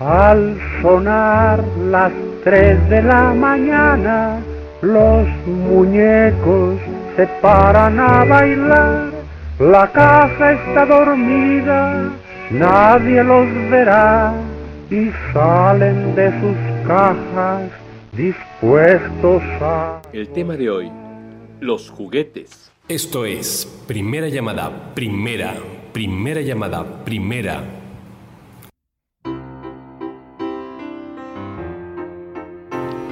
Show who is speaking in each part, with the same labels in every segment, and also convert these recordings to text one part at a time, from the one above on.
Speaker 1: Al sonar las tres de la mañana, los muñecos se paran a bailar. La casa está dormida, nadie los verá y salen de sus cajas dispuestos a...
Speaker 2: El tema de hoy, los juguetes.
Speaker 3: Esto es primera llamada, primera, primera llamada, primera.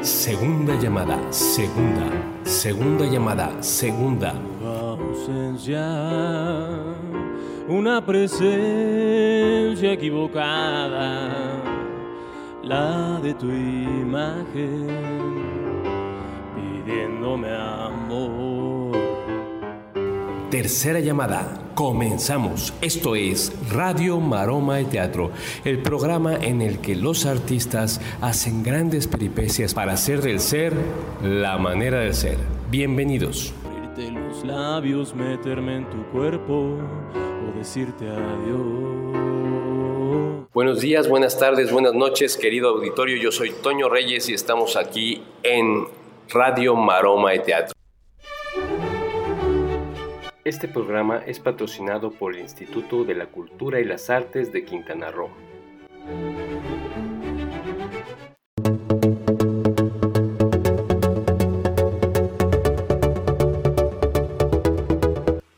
Speaker 3: Segunda llamada, segunda, segunda llamada, segunda.
Speaker 4: ausencia, una presencia equivocada, la de tu imagen, pidiéndome amor.
Speaker 3: Tercera llamada. Comenzamos. Esto es Radio Maroma de Teatro, el programa en el que los artistas hacen grandes peripecias para hacer del ser la manera de ser. Bienvenidos.
Speaker 4: Abrirte los labios, meterme en tu cuerpo o decirte adiós.
Speaker 2: Buenos días, buenas tardes, buenas noches, querido auditorio. Yo soy Toño Reyes y estamos aquí en Radio Maroma de Teatro. Este programa es patrocinado por el Instituto de la Cultura y las Artes de Quintana Roo.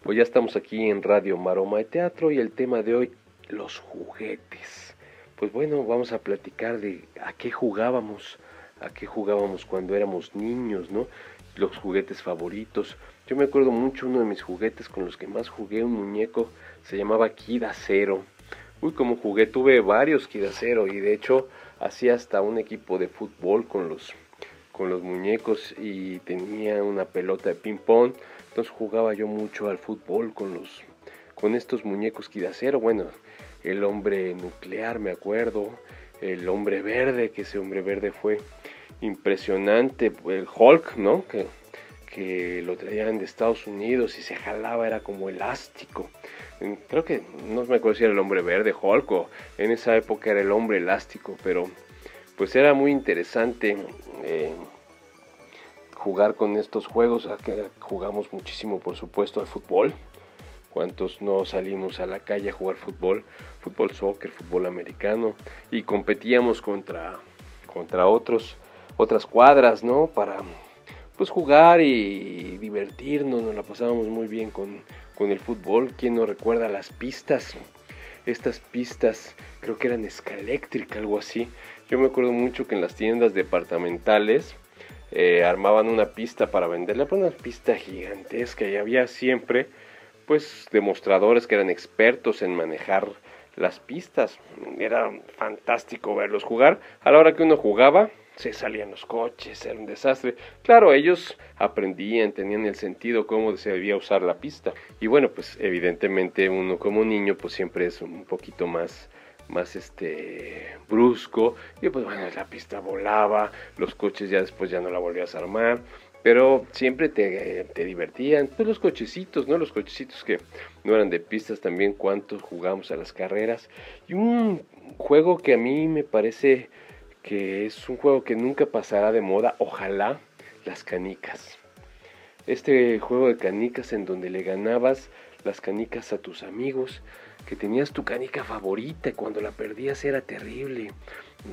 Speaker 2: Pues ya estamos aquí en Radio Maroma de Teatro y el tema de hoy, los juguetes. Pues bueno, vamos a platicar de a qué jugábamos, a qué jugábamos cuando éramos niños, ¿no? Los juguetes favoritos. Yo me acuerdo mucho uno de mis juguetes con los que más jugué, un muñeco, se llamaba Kida Cero. Uy, como jugué, tuve varios Kida Cero y de hecho hacía hasta un equipo de fútbol con los, con los muñecos y tenía una pelota de ping pong. Entonces jugaba yo mucho al fútbol con los, con estos muñecos Kida Cero. Bueno, el hombre nuclear, me acuerdo, el hombre verde, que ese hombre verde fue impresionante, el Hulk, ¿no? Que lo traían de Estados Unidos y se jalaba, era como elástico. Creo que no me acuerdo si era el hombre verde, Hulk, o en esa época era el hombre elástico, pero pues era muy interesante eh, jugar con estos juegos. Jugamos muchísimo, por supuesto, al fútbol. ¿Cuántos no salimos a la calle a jugar fútbol? Fútbol, soccer, fútbol americano. Y competíamos contra, contra otros, otras cuadras, ¿no? Para pues jugar y divertirnos, nos la pasábamos muy bien con, con el fútbol. ¿Quién no recuerda las pistas? Estas pistas creo que eran Scalectric, algo así. Yo me acuerdo mucho que en las tiendas departamentales eh, armaban una pista para venderla, pero una pista gigantesca y había siempre pues demostradores que eran expertos en manejar las pistas. Era fantástico verlos jugar. A la hora que uno jugaba, se salían los coches, era un desastre. Claro, ellos aprendían, tenían el sentido cómo se debía usar la pista. Y bueno, pues evidentemente uno como niño pues siempre es un poquito más más este brusco y pues bueno la pista volaba los coches ya después ya no la volvías a armar pero siempre te, te, divertían. Pues los cochecitos, ¿no? Los cochecitos que no eran de pistas también, cuántos jugamos a las carreras. Y un juego que a mí me parece que es un juego que nunca pasará de moda, ojalá, las canicas. Este juego de canicas en donde le ganabas las canicas a tus amigos, que tenías tu canica favorita y cuando la perdías era terrible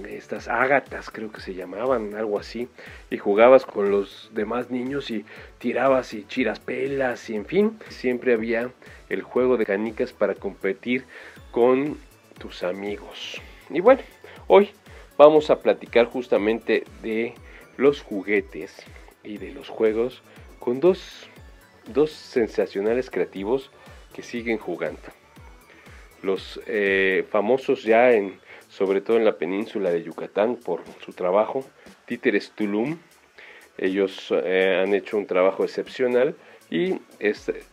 Speaker 2: estas ágatas creo que se llamaban, algo así, y jugabas con los demás niños y tirabas y chiras pelas y en fin, siempre había el juego de canicas para competir con tus amigos. Y bueno, hoy vamos a platicar justamente de los juguetes y de los juegos con dos, dos sensacionales creativos que siguen jugando. Los eh, famosos ya en sobre todo en la península de Yucatán por su trabajo. Títeres Tulum, ellos eh, han hecho un trabajo excepcional y este,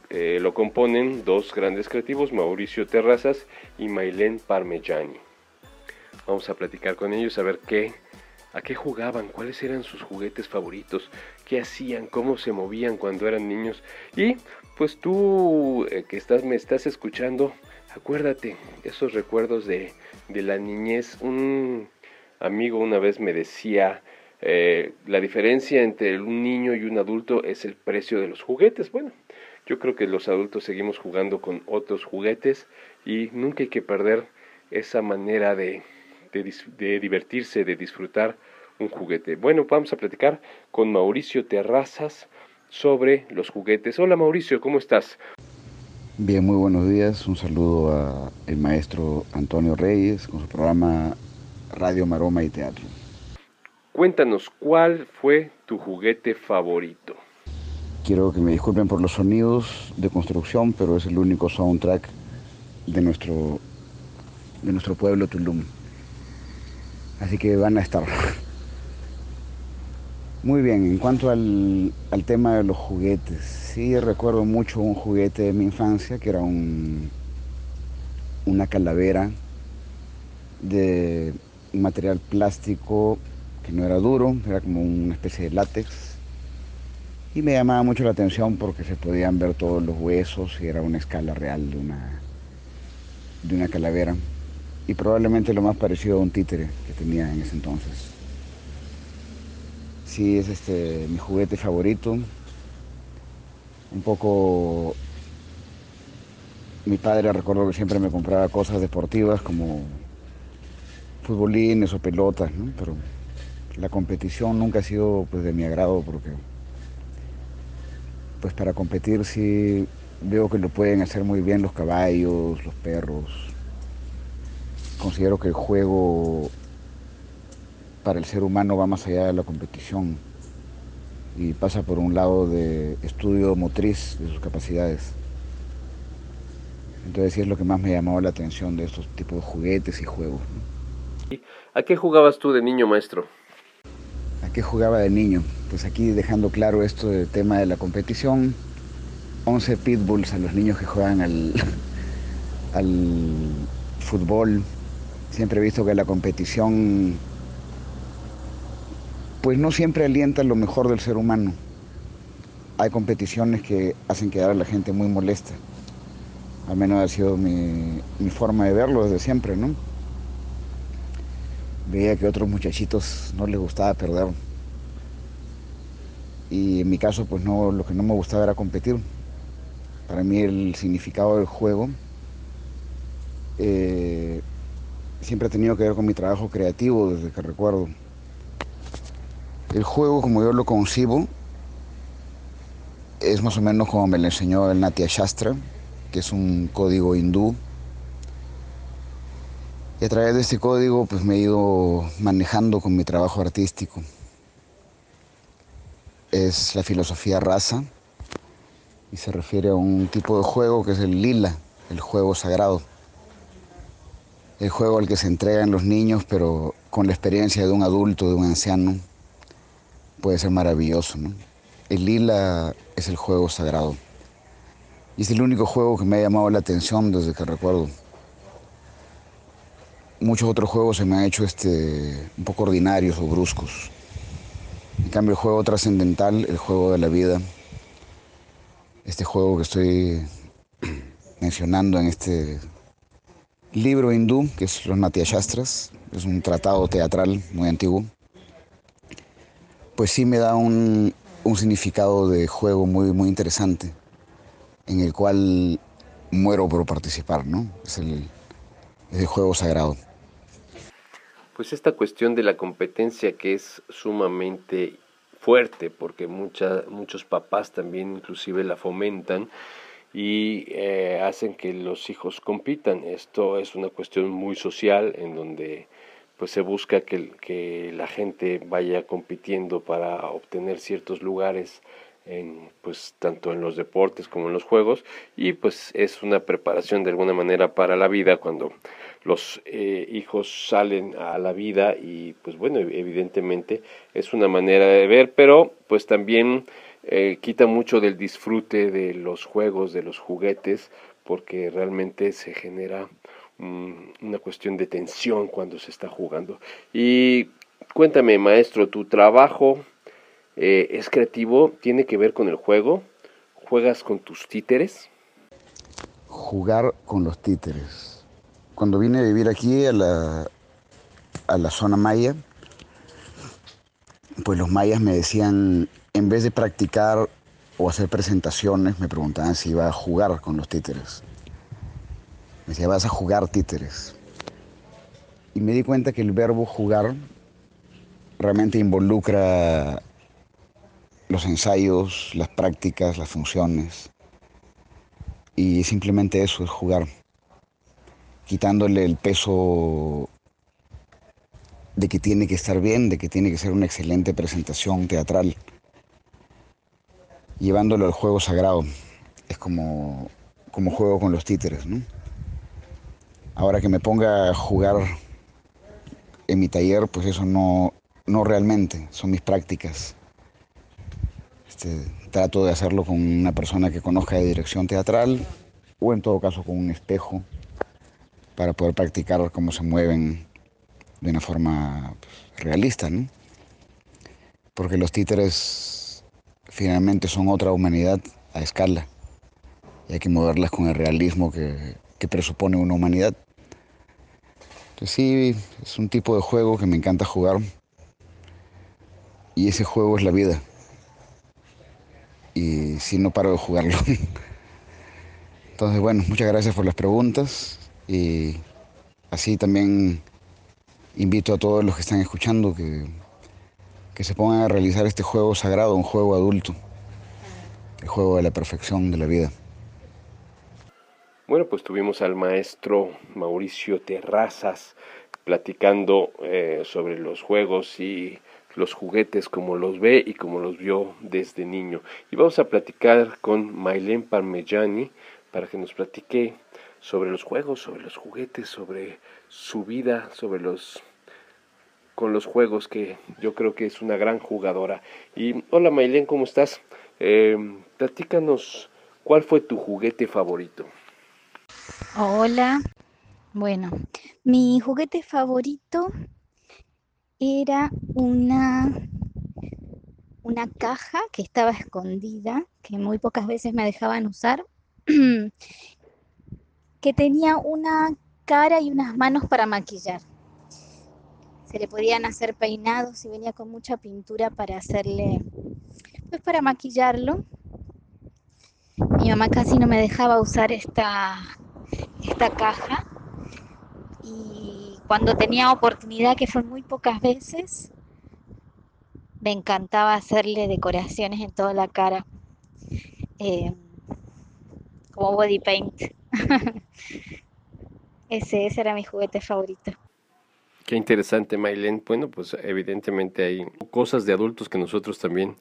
Speaker 2: lo componen dos grandes creativos, Mauricio Terrazas y Mailén Parmigiani. Vamos a platicar con ellos a ver qué, a qué jugaban, cuáles eran sus juguetes favoritos, qué hacían, cómo se movían cuando eran niños. Y pues tú eh, que estás, me estás escuchando, acuérdate, esos recuerdos de, de la niñez. Un amigo una vez me decía, eh, la diferencia entre un niño y un adulto es el precio de los juguetes. Bueno, yo creo que los adultos seguimos jugando con otros juguetes y nunca hay que perder esa manera de, de, divertirse, de disfrutar un juguete. Bueno, vamos a platicar con Mauricio Terrazas sobre los juguetes. Hola Mauricio, ¿cómo estás?
Speaker 5: Bien, muy buenos días. Un saludo al maestro Antonio Reyes con su programa Radio Maroma y Teatro.
Speaker 2: Cuéntanos, ¿cuál fue tu juguete favorito?
Speaker 5: Quiero que me disculpen por los sonidos de construcción, pero es el único soundtrack de nuestro, de nuestro pueblo Tulum. Así que van a estar. Muy bien, en cuanto al, al, tema de los juguetes, sí recuerdo mucho un juguete de mi infancia que era un, una calavera de material plástico que no era duro, era como una especie de látex. Y me llamaba mucho la atención porque se podían ver todos los huesos y era una escala real de una, de una calavera. Y probablemente lo más parecido a un títere que tenía en ese entonces. Sí, es este, mi juguete favorito. Un poco... Mi padre recuerdo que siempre me compraba cosas deportivas como futbolines o pelotas, ¿no? Pero la competición nunca ha sido pues, de mi agrado porque pues para competir sí veo que lo pueden hacer muy bien los caballos, los perros. Considero que el juego para el ser humano va más allá de la competición y pasa por un lado de estudio motriz de sus capacidades. Entonces sí es lo que más me llamaba la atención de estos tipos de juguetes y juegos.
Speaker 2: ¿A qué jugabas tú de niño, maestro?
Speaker 5: ¿A qué jugaba de niño? Pues aquí dejando claro esto del tema de la competición, 11 pitbulls a los niños que juegan al, al fútbol. Siempre he visto que la competición pues no siempre alienta lo mejor del ser humano. Hay competiciones que hacen quedar a la gente muy molesta. Al menos ha sido mi, forma de verlo desde siempre, ¿no? Veía que a otros muchachitos no les gustaba perder. Y en mi caso, pues no, lo que no me gustaba era competir. Para mí el significado del juego eh, siempre ha tenido que ver con mi trabajo creativo desde que recuerdo. El juego, como yo lo concibo, es más o menos como me lo enseñó el Natya Shastra, que es un código hindú. Y a través de este código pues me he ido manejando con mi trabajo artístico. Es la filosofía rasa y se refiere a un tipo de juego que es el lila, el juego sagrado. El juego al que se entregan los niños, pero con la experiencia de un adulto, de un anciano puede ser maravilloso. El lila es el juego sagrado. Y es el único juego que me ha llamado la atención desde que recuerdo. Muchos otros juegos se me han hecho este, un poco ordinarios o bruscos. En cambio, el juego trascendental, el juego de la vida, este juego que estoy mencionando en este libro hindú, que es los Natya Shastras, es un tratado teatral muy antiguo, pues sí me da un, significado de juego muy, muy interesante, en el cual muero por participar, ¿no? Es el, juego sagrado.
Speaker 2: Pues esta cuestión de la competencia que es sumamente fuerte, porque muchos papás también inclusive la fomentan y eh, hacen que los hijos compitan. Esto es una cuestión muy social en donde pues se busca que, que la gente vaya compitiendo para obtener ciertos lugares en, pues tanto en los deportes como en los juegos y pues es una preparación de alguna manera para la vida cuando los eh, hijos salen a la vida y pues bueno evidentemente es una manera de ver pero pues también eh, quita mucho del disfrute de los juegos de los juguetes porque realmente se genera una cuestión de tensión cuando se está jugando. Y cuéntame, maestro, ¿tu trabajo eh, es creativo? ¿Tiene que ver con el juego? ¿Juegas con tus títeres?
Speaker 5: jugar con los títeres. Cuando vine a vivir aquí a la, a la zona maya, pues los mayas me decían, en vez de practicar o hacer presentaciones, me preguntaban si iba a jugar con los títeres. Me decía, vas a jugar títeres. Y me di cuenta que el verbo jugar realmente involucra los ensayos, las prácticas, las funciones. Y simplemente eso es jugar, quitándole el peso de que tiene que estar bien, de que tiene que ser una excelente presentación teatral, llevándolo al juego sagrado. Es como, como juego con los títeres, ¿no? Ahora que me ponga a jugar en mi taller, pues eso no, no realmente, son mis prácticas. Este, trato de hacerlo con una persona que conozca de dirección teatral o en todo caso con un espejo para poder practicar cómo se mueven de una forma pues, realista, ¿no? Porque los títeres finalmente son otra humanidad a escala y hay que moverlas con el realismo que, que presupone una humanidad. Entonces sí, es un tipo de juego que me encanta jugar y ese juego es la vida. Y si no paro de jugarlo. Entonces, bueno, muchas gracias por las preguntas y así también invito a todos los que están escuchando que, que se pongan a realizar este juego sagrado, un juego adulto, el juego de la perfección de la vida.
Speaker 2: Bueno, pues tuvimos al maestro Mauricio Terrazas platicando eh, sobre los juegos y los juguetes como los ve y como los vio desde niño. Y vamos a platicar con Maylene Parmellani para que nos platique sobre los juegos, sobre los juguetes, sobre su vida, sobre los con los juegos que yo creo que es una gran jugadora. Y hola Maylene, ¿cómo estás? Eh, platícanos cuál fue tu juguete favorito.
Speaker 6: Hola, bueno, mi juguete favorito era una, una caja que estaba escondida, que muy pocas veces me dejaban usar, que tenía una cara y unas manos para maquillar se le podían hacer peinados y venía con mucha pintura para hacerle, pues para maquillarlo. Mi mamá casi no me dejaba usar esta, esta caja y cuando tenía oportunidad, que fue muy pocas veces, me encantaba hacerle decoraciones en toda la cara, eh, como body paint. ese, ese era mi juguete favorito.
Speaker 2: Qué interesante, Maylen. Bueno, pues evidentemente hay cosas de adultos que nosotros también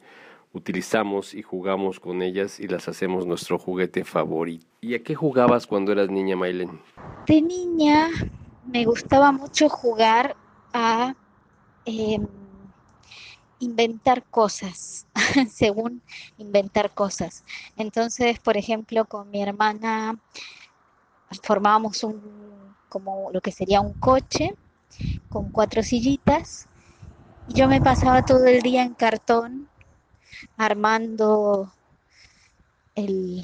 Speaker 2: utilizamos y jugamos con ellas y las hacemos nuestro juguete favorito. ¿Y a qué jugabas cuando eras niña, Maylen?
Speaker 6: De niña me gustaba mucho jugar a em, inventar cosas, según inventar cosas. Entonces, por ejemplo, con mi hermana formábamos un como lo que sería un coche con cuatro sillitas. Yo me pasaba todo el día en cartón armando el,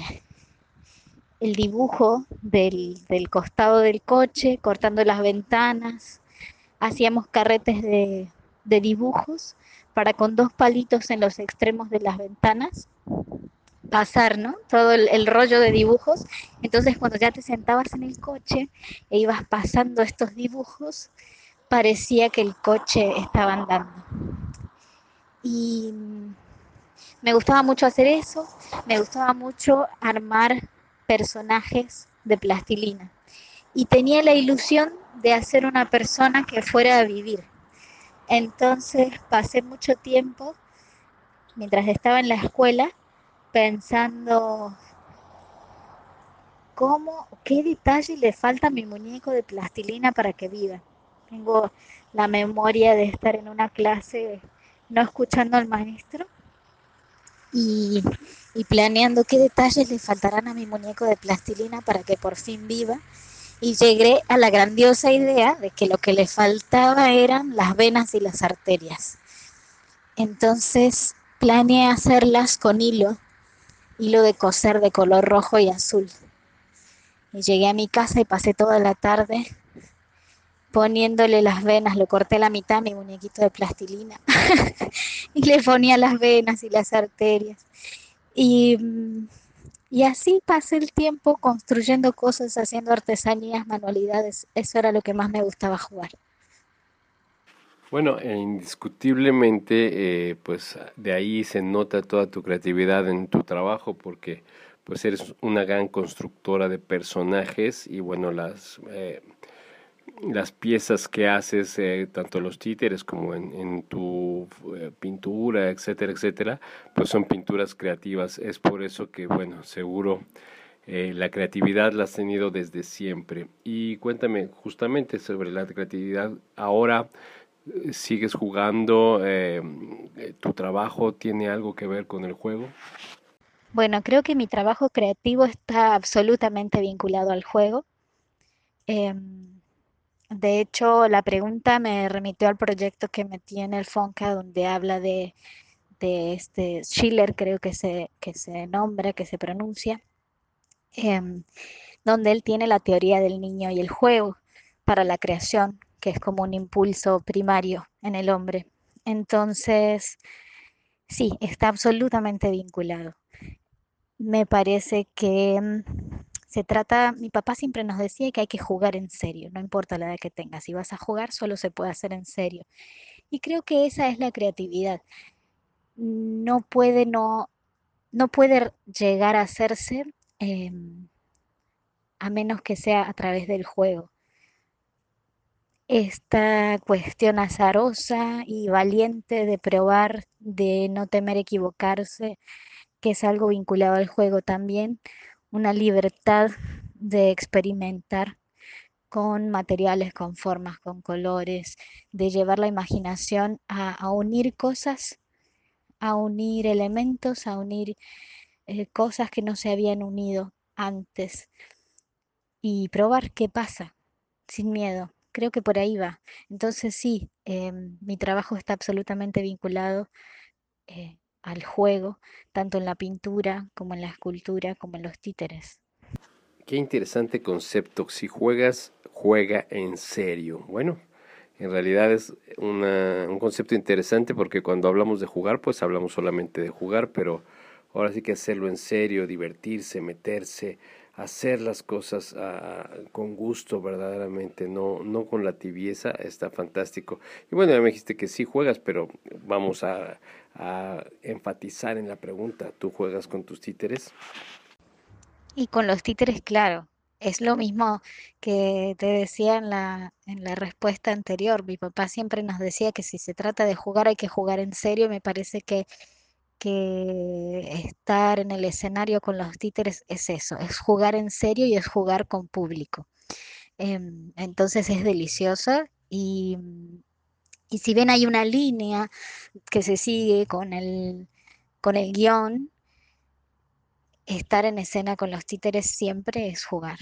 Speaker 6: el dibujo del, costado del coche, cortando las ventanas. Hacíamos carretes de, de dibujos para con dos palitos en los extremos de las ventanas pasar, ¿no? Todo el, el, rollo de dibujos. Entonces, cuando ya te sentabas en el coche e ibas pasando estos dibujos, parecía que el coche estaba andando. Y me gustaba mucho hacer eso, me gustaba mucho armar personajes de plastilina. Y tenía la ilusión de hacer una persona que fuera a vivir. Entonces pasé mucho tiempo, mientras estaba en la escuela, pensando cómo, qué detalle le falta a mi muñeco de plastilina para que viva tengo la memoria de estar en una clase no escuchando al maestro y, planeando qué detalles le faltarán a mi muñeco de plastilina para que por fin viva. Y llegué a la grandiosa idea de que lo que le faltaba eran las venas y las arterias. Entonces planeé hacerlas con hilo, hilo de coser de color rojo y azul. Y llegué a mi casa y pasé toda la tarde poniéndole las venas, lo corté a la mitad mi muñequito de plastilina y le ponía las venas y las arterias. Y, y así pasé el tiempo construyendo cosas, haciendo artesanías, manualidades. Eso era lo que más me gustaba jugar.
Speaker 2: Bueno, e indiscutiblemente, eh, pues de ahí se nota toda tu creatividad en tu trabajo porque pues eres una gran constructora de personajes y bueno, las, eh, las piezas que haces, eh, tanto los títeres como en, en tu pintura, etcétera, etcétera, pues son pinturas creativas. Es por eso que, bueno, seguro la creatividad la has tenido desde siempre. Y cuéntame justamente sobre la creatividad ahora sigues jugando, eh, tu trabajo tiene algo que ver con el juego.
Speaker 6: Bueno, creo que mi trabajo creativo está absolutamente vinculado al juego. Em, de hecho, la pregunta me remitió al proyecto que metí en el FONCA, donde habla de, este Schiller, creo que se, que se nombra, que se pronuncia, em, donde él tiene la teoría del niño y el juego para la creación, que es como un impulso primario en el hombre. Entonces, sí, está absolutamente vinculado. Me parece que mm, se trata, mi papá siempre nos decía que hay que jugar en serio, no importa la edad que tengas, si vas a jugar solo se puede hacer en serio. Y creo que esa es la creatividad. No puede, no, no puede llegar a hacerse em, a menos que sea a través del juego esta cuestión azarosa y valiente de probar, de no temer equivocarse, que es algo vinculado al juego también, una libertad de experimentar con materiales, con formas, con colores, de llevar la imaginación a, unir cosas, a unir elementos, a unir eh, cosas que no se habían unido antes y probar qué pasa sin miedo creo que por ahí va. Entonces sí, em, mi trabajo está absolutamente vinculado eh, al juego, tanto en la pintura como en la escultura, como en los títeres.
Speaker 2: Qué interesante concepto. Si juegas, juega en serio. Bueno, en realidad es un concepto interesante porque cuando hablamos de jugar, pues hablamos solamente de jugar, pero ahora sí que hacerlo en serio, divertirse, meterse, hacer las cosas ah, con gusto verdaderamente, no, no con la tibieza, está fantástico. Y bueno, ya me dijiste que sí juegas, pero vamos a, enfatizar en la pregunta, ¿tú juegas con tus títeres?
Speaker 6: Y con los títeres, claro, es lo mismo que te decía en la, en la respuesta anterior. Mi papá siempre nos decía que si se trata de jugar hay que jugar en serio. Me parece que que estar en el escenario con los títeres es eso, es jugar en serio y es jugar con público. Em, entonces es deliciosa y, y, si ven hay una línea que se sigue con el, con el guion, estar en escena con los títeres siempre es jugar.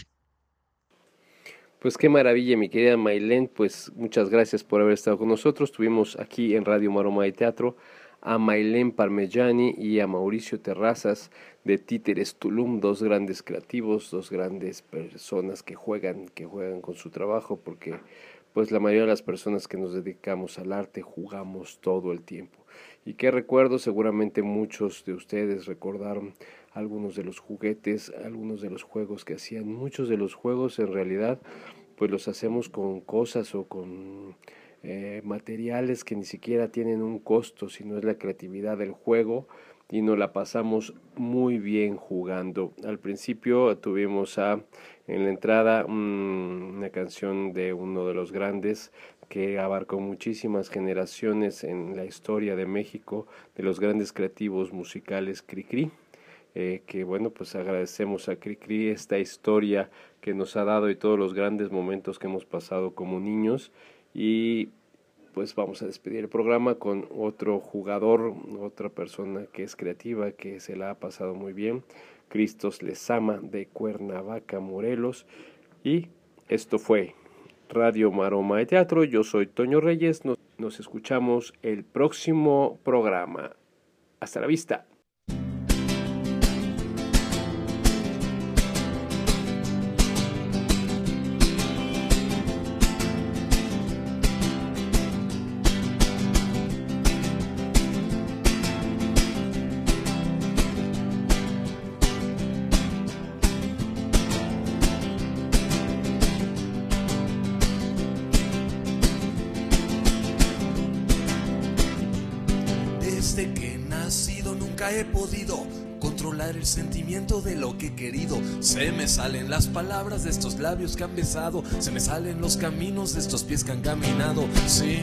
Speaker 2: Pues qué maravilla, mi querida Mailén, pues muchas gracias por haber estado con nosotros. Tuvimos aquí en Radio Maroma de Teatro a Mailén Parmellani y a Mauricio Terrazas de Títeres Tulum, dos grandes creativos, dos grandes personas que juegan, que juegan con su trabajo, porque pues la mayoría de las personas que nos dedicamos al arte jugamos todo el tiempo. Y qué recuerdo, seguramente muchos de ustedes recordaron algunos de los juguetes, algunos de los juegos que hacían. Muchos de los juegos en realidad pues los hacemos con cosas o con eh, materiales que ni siquiera tienen un costo, sino es la creatividad del juego y nos la pasamos muy bien jugando. Al principio tuvimos a, en la entrada una canción de uno de los grandes que abarcó muchísimas generaciones en la historia de México, de los grandes creativos musicales Cricri. Eh, que bueno, pues agradecemos a Cricri esta historia que nos ha dado y todos los grandes momentos que hemos pasado como niños y pues vamos a despedir el programa con otro jugador, otra persona que es creativa, que se la ha pasado muy bien, Cristos Lezama de Cuernavaca, Morelos. Y esto fue Radio Maroma de Teatro. Yo soy Toño Reyes. Nos, nos escuchamos el próximo programa. Hasta la vista.
Speaker 7: He podido controlar el sentimiento de lo que he querido. Se me salen las palabras de estos labios que han besado, se me salen los caminos de estos pies que han caminado. Sí.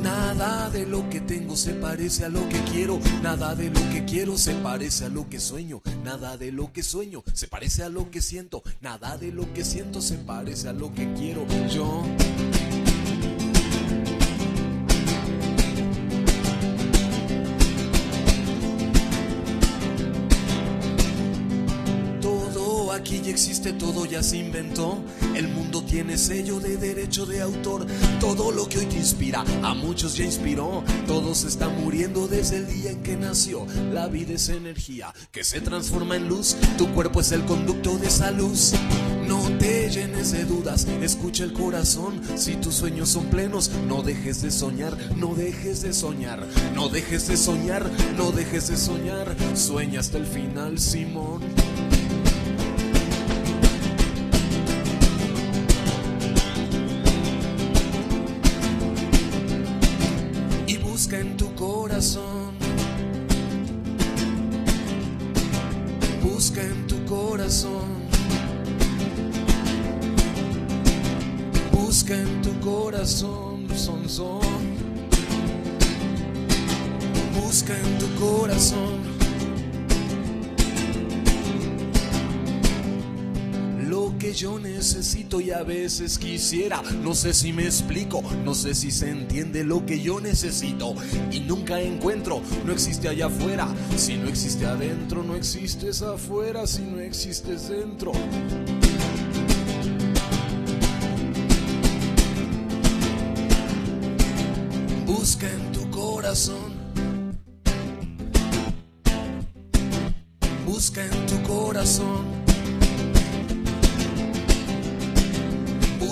Speaker 7: Nada de lo que tengo se parece a lo que quiero, nada de lo que quiero se parece a lo que sueño, nada de lo que sueño se parece a lo que siento, nada de lo que siento se parece a lo que quiero yo. Aquí ya existe, todo ya se inventó. El mundo tiene sello de derecho de autor. Todo lo que hoy te inspira, a muchos ya inspiró. Todo se está muriendo desde el día en que nació. La vida es energía que se transforma en luz. Tu cuerpo es el conducto de esa luz. No te llenes de dudas, escucha el corazón. Si tus sueños son plenos, no dejes de soñar, no dejes de soñar, no dejes de soñar, no dejes de soñar. Sueña hasta el final, Simón. Que yo necesito y a veces quisiera, no sé si me explico, no sé si se entiende lo que yo necesito y nunca encuentro, no existe allá afuera, si no existe adentro, no existes afuera, si no existes dentro. Busca en tu corazón. Busca en tu corazón.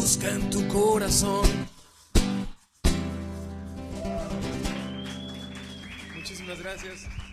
Speaker 7: Busca en tu corazón. Muchísimas gracias.